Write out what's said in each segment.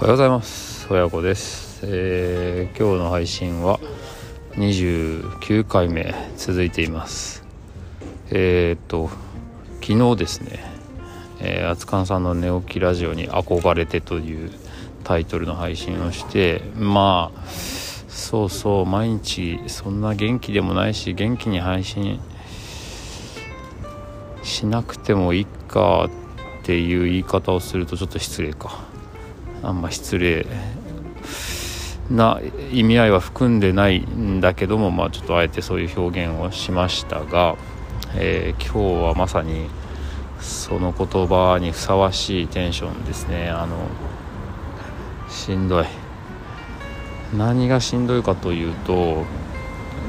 おはようございます。親子です、えー、今日の配信は29回目続いています。えー、っと昨日ですね。えー、厚勘さんの寝起きラジオに憧れてというタイトルの配信をしてまあそうそう毎日そんな元気でもないし元気に配信しなくてもいいかっていう言い方をするとちょっと失礼か。あんま失礼な意味合いは含んでないんだけどもまあちょっとあえてそういう表現をしましたが、えー、今日はまさにその言葉にふさわしいテンションですね。あのしんどい。何がしんどいかというと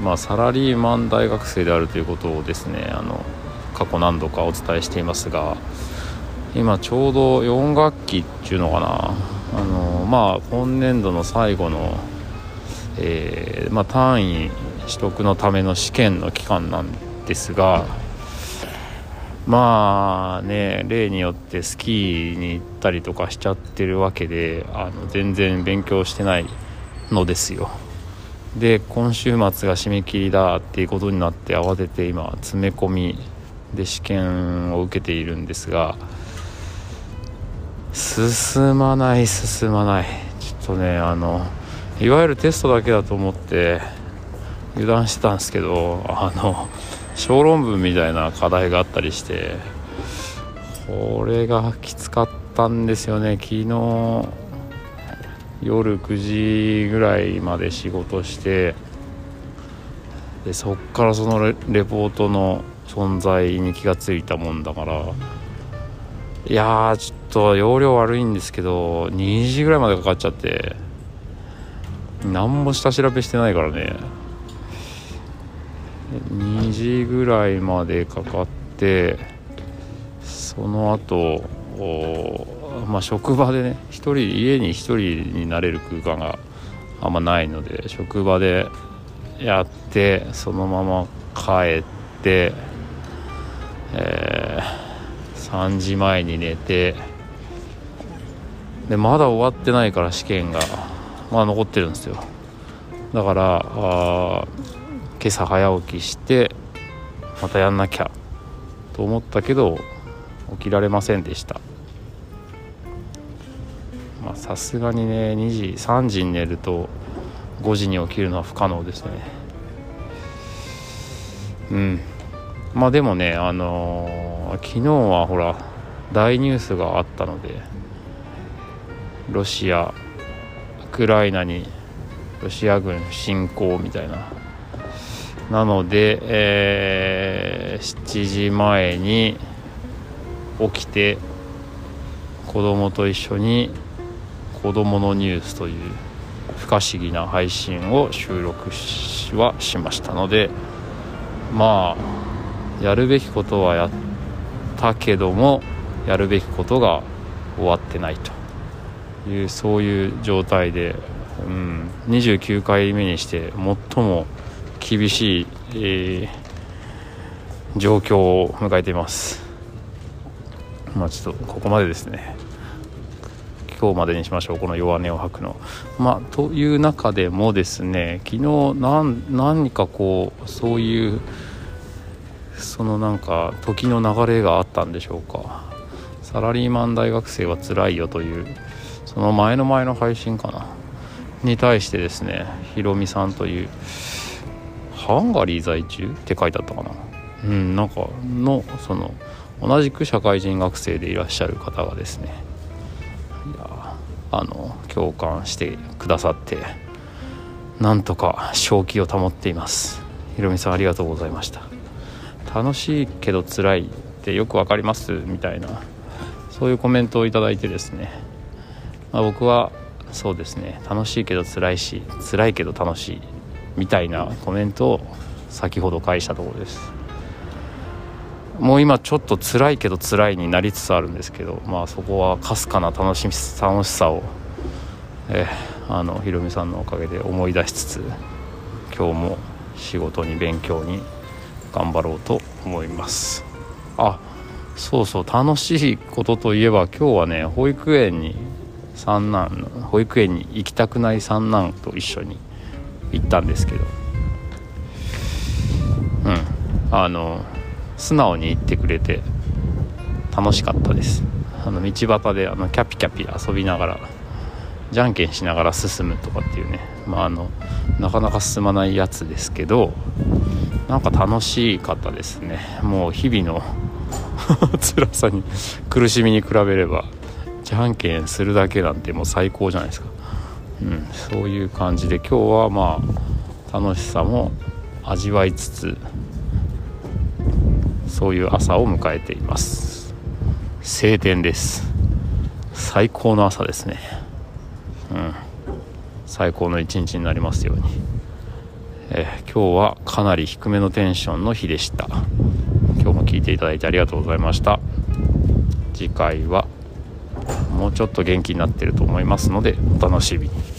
まあサラリーマン大学生であるということをですね。あの過去何度かお伝えしていますが今ちょうど4学期っていうのかな。あのまあ今年度の最後の、えー、まあ、単位取得のための試験の期間なんですがまあね例によってスキーに行ったりとかしちゃってるわけであの全然勉強してないのですよ。で今週末が締め切りだっていうことになって慌てて今詰め込みで試験を受けているんですが進まない進まない。ちょっとねあのいわゆるテストだけだと思って油断してたんですけどあの小論文みたいな課題があったりしてこれがきつかったんですよね。昨日夜9時ぐらいまで仕事してでそっからそのレポートの存在に気がついたもんだからいやーちょっと容量悪いんですけど2時ぐらいまでかかっちゃって何も下調べしてないからね。2時ぐらいまでかかってその後まあ職場でね1人家に1人になれる空間があんまないので職場でやってそのまま帰ってえー3時前に寝てでまだ終わってないから試験がまだ残ってるんですよ。だからあ今朝早起きしてまたやんなきゃと思ったけど起きられませんでした。まさすがにね2時3時に寝ると5時に起きるのは不可能ですね。うん。まあでもねあのー昨日はほら大ニュースがあったのでロシアウクライナにロシア軍侵攻みたいな。なので、えー、7時前に起きて子供と一緒に子供のニュースという不可思議な配信を収録はしましたのでまあやるべきことはやったけどもやるべきことが終わってないと。いうそういう状態で、うん、29回目にして最も厳しい、えー、状況を迎えています。まあちょっとここまでですね。今日までにしましょう。この弱音を吐くの。まあという中でもですね昨日何何かこうそういうそのなんか時の流れがあったんでしょうか。サラリーマン大学生は辛いよというその前の前の配信かな？に対してですねひろみさんというハンガリー在住って書いてあったかな？うんなんかのその同じく社会人学生でいらっしゃる方がですねいやあの共感してくださってなんとか正気を保っています。ひろみさんありがとうございました。楽しいけど辛いってよく分かりますみたいなそういうコメントを頂いてですね、まあ、僕はそうですね楽しいけど辛いし辛いけど楽しいみたいなコメントを先ほど返したところです。もう今ちょっと辛いけど辛いになりつつあるんですけどまあそこはかすかな楽し楽しさをえあのひろみさんのおかげで思い出しつつ今日も仕事に勉強に頑張ろうと思います。あそうそう楽しいことといえば今日はね保育園に三男の保育園に行きたくない三男と一緒に行ったんですけど。うん。あの素直に行ってくれて楽しかったです。あの道端であのキャピキャピ遊びながらじゃんけんしながら進むとかっていうね。まああのなかなか進まないやつですけどなんか楽しかったですね。もう日々の 辛さに苦しみに比べれば。じゃんけんするだけなんてもう最高じゃないですか、うん、そういう感じで今日はまあ楽しさも味わいつつそういう朝を迎えています晴天です最高の朝ですねうん最高の一日になりますように、え、今日はかなり低めのテンションの日でした今日も聞いていただいてありがとうございました次回はもうちょっと元気になってると思いますのでお楽しみに。